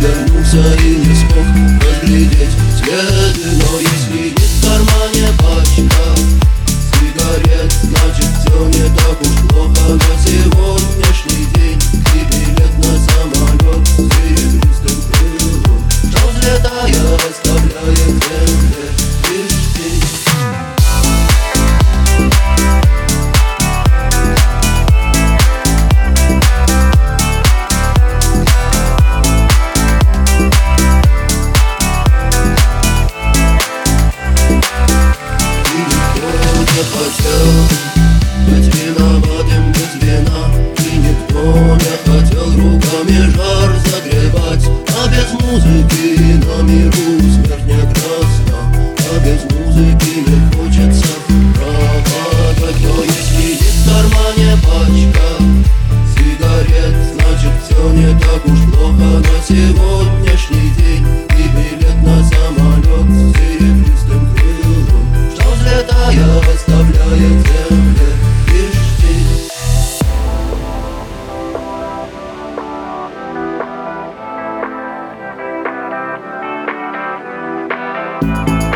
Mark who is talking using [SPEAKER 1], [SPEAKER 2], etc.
[SPEAKER 1] до мусорил я смог Música